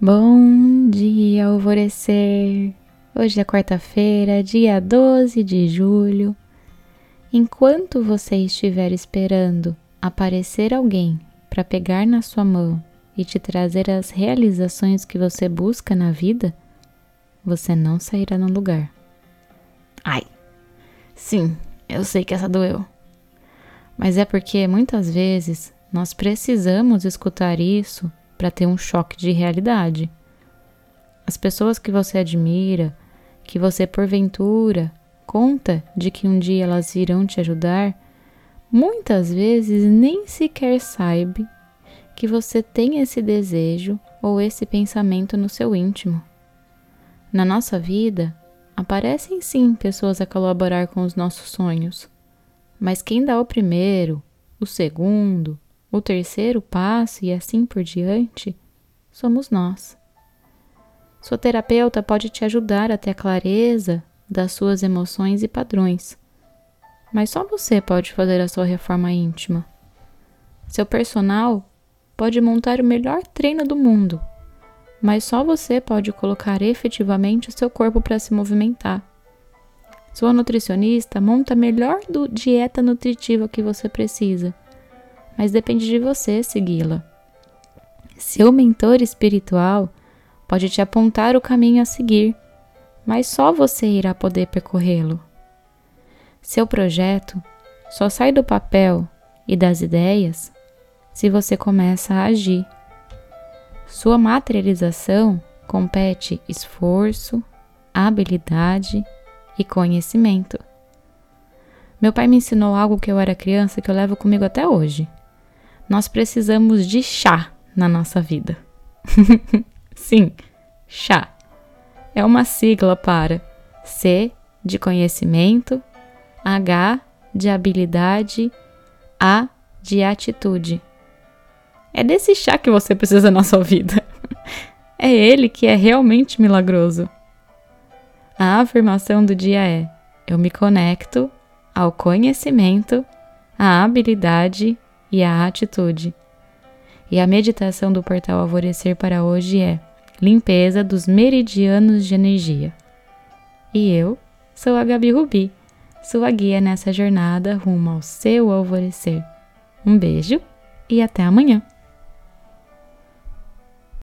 Bom dia, alvorecer! Hoje é quarta-feira, dia 12 de julho. Enquanto você estiver esperando aparecer alguém para pegar na sua mão e te trazer as realizações que você busca na vida, você não sairá no lugar. Ai, sim, eu sei que essa doeu. Mas é porque muitas vezes nós precisamos escutar isso para ter um choque de realidade. As pessoas que você admira, que você porventura conta de que um dia elas irão te ajudar, muitas vezes nem sequer sabe que você tem esse desejo ou esse pensamento no seu íntimo. Na nossa vida, aparecem sim pessoas a colaborar com os nossos sonhos, mas quem dá o primeiro, o segundo, o terceiro passo e assim por diante somos nós. Sua terapeuta pode te ajudar a ter a clareza das suas emoções e padrões, mas só você pode fazer a sua reforma íntima. Seu personal pode montar o melhor treino do mundo, mas só você pode colocar efetivamente o seu corpo para se movimentar. Sua nutricionista monta a melhor dieta nutritiva que você precisa mas depende de você segui-la. Seu mentor espiritual pode te apontar o caminho a seguir, mas só você irá poder percorrê-lo. Seu projeto só sai do papel e das ideias se você começa a agir. Sua materialização compete esforço, habilidade e conhecimento. Meu pai me ensinou algo que eu era criança que eu levo comigo até hoje nós precisamos de chá na nossa vida. Sim, chá. É uma sigla para C de conhecimento, H de habilidade, A de atitude. É desse chá que você precisa na sua vida. É ele que é realmente milagroso. A afirmação do dia é: eu me conecto ao conhecimento, à habilidade e a atitude. E a meditação do portal Alvorecer para hoje é limpeza dos meridianos de energia. E eu sou a Gabi Rubi, sua guia nessa jornada rumo ao seu alvorecer. Um beijo e até amanhã!